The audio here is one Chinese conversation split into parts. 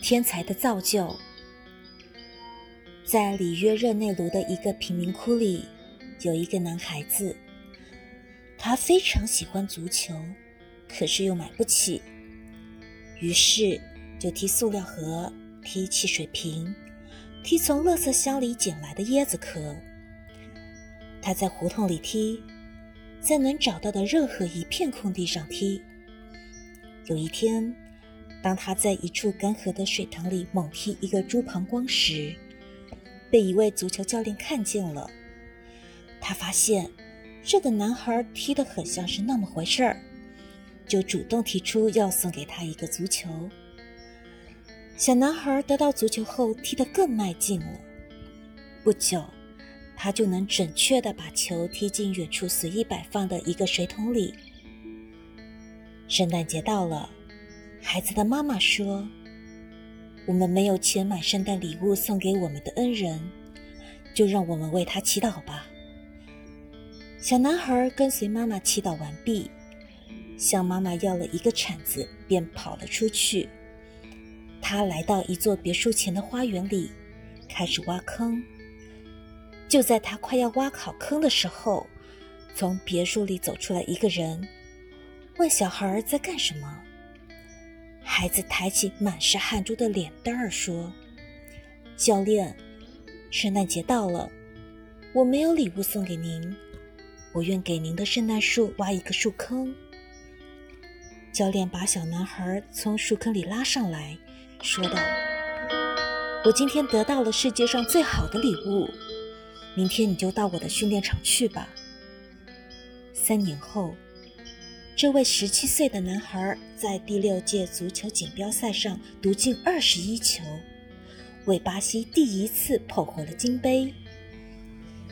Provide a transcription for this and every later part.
天才的造就，在里约热内卢的一个贫民窟里，有一个男孩子，他非常喜欢足球，可是又买不起，于是就踢塑料盒，踢汽水瓶，踢从垃圾箱里捡来的椰子壳。他在胡同里踢，在能找到的任何一片空地上踢。有一天。当他在一处干涸的水塘里猛踢一个猪膀胱时，被一位足球教练看见了。他发现这个男孩踢得很像是那么回事儿，就主动提出要送给他一个足球。小男孩得到足球后踢得更卖劲了。不久，他就能准确地把球踢进远处随意摆放的一个水桶里。圣诞节到了。孩子的妈妈说：“我们没有钱买圣诞礼物送给我们的恩人，就让我们为他祈祷吧。”小男孩跟随妈妈祈祷完毕，向妈妈要了一个铲子，便跑了出去。他来到一座别墅前的花园里，开始挖坑。就在他快要挖好坑的时候，从别墅里走出来一个人，问小孩在干什么。孩子抬起满是汗珠的脸蛋儿说：“教练，圣诞节到了，我没有礼物送给您，我愿给您的圣诞树挖一个树坑。”教练把小男孩从树坑里拉上来，说道：“我今天得到了世界上最好的礼物，明天你就到我的训练场去吧。”三年后。这位十七岁的男孩在第六届足球锦标赛上独进二十一球，为巴西第一次捧回了金杯。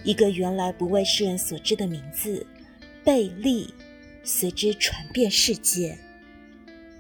一个原来不为世人所知的名字——贝利，随之传遍世界。